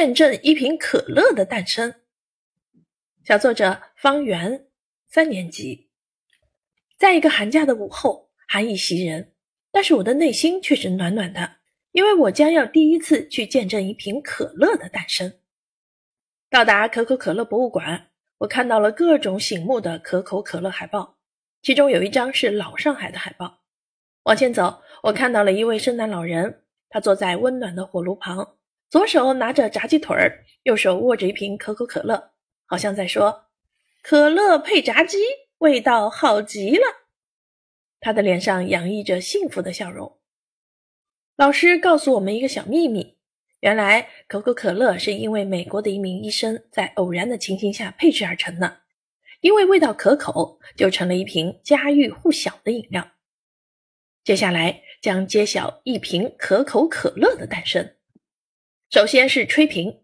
见证一瓶可乐的诞生。小作者方圆，三年级。在一个寒假的午后，寒意袭人，但是我的内心却是暖暖的，因为我将要第一次去见证一瓶可乐的诞生。到达可口可乐博物馆，我看到了各种醒目的可口可乐海报，其中有一张是老上海的海报。往前走，我看到了一位圣诞老人，他坐在温暖的火炉旁，左手拿着炸鸡腿儿，右手握着一瓶可口可乐，好像在说：“可乐配炸鸡，味道好极了。”他的脸上洋溢着幸福的笑容。老师告诉我们一个小秘密：原来可口可乐是因为美国的一名医生在偶然的情形下配制而成的，因为味道可口，就成了一瓶家喻户晓的饮料。接下来将揭晓一瓶可口可乐的诞生。首先是吹瓶，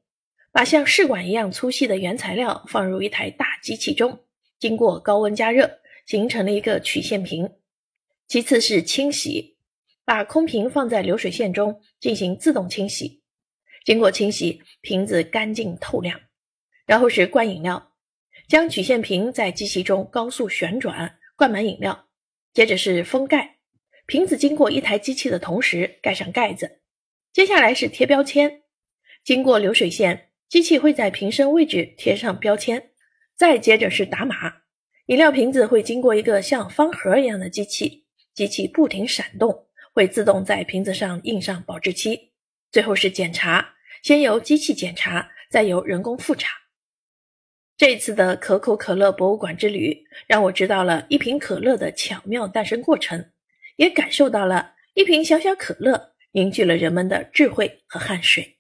把像试管一样粗细的原材料放入一台大机器中，经过高温加热，形成了一个曲线瓶。其次是清洗，把空瓶放在流水线中进行自动清洗，经过清洗，瓶子干净透亮。然后是灌饮料，将曲线瓶在机器中高速旋转，灌满饮料。接着是封盖。瓶子经过一台机器的同时盖上盖子，接下来是贴标签。经过流水线，机器会在瓶身位置贴上标签。再接着是打码，饮料瓶子会经过一个像方盒一样的机器，机器不停闪动，会自动在瓶子上印上保质期。最后是检查，先由机器检查，再由人工复查。这次的可口可乐博物馆之旅，让我知道了一瓶可乐的巧妙诞生过程。也感受到了一瓶小小可乐凝聚了人们的智慧和汗水。